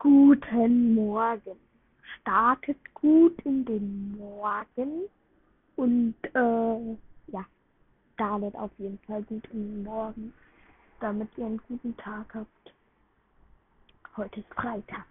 Guten Morgen. Startet gut in den Morgen und äh, ja, startet auf jeden Fall gut in den Morgen, damit ihr einen guten Tag habt. Heute ist Freitag.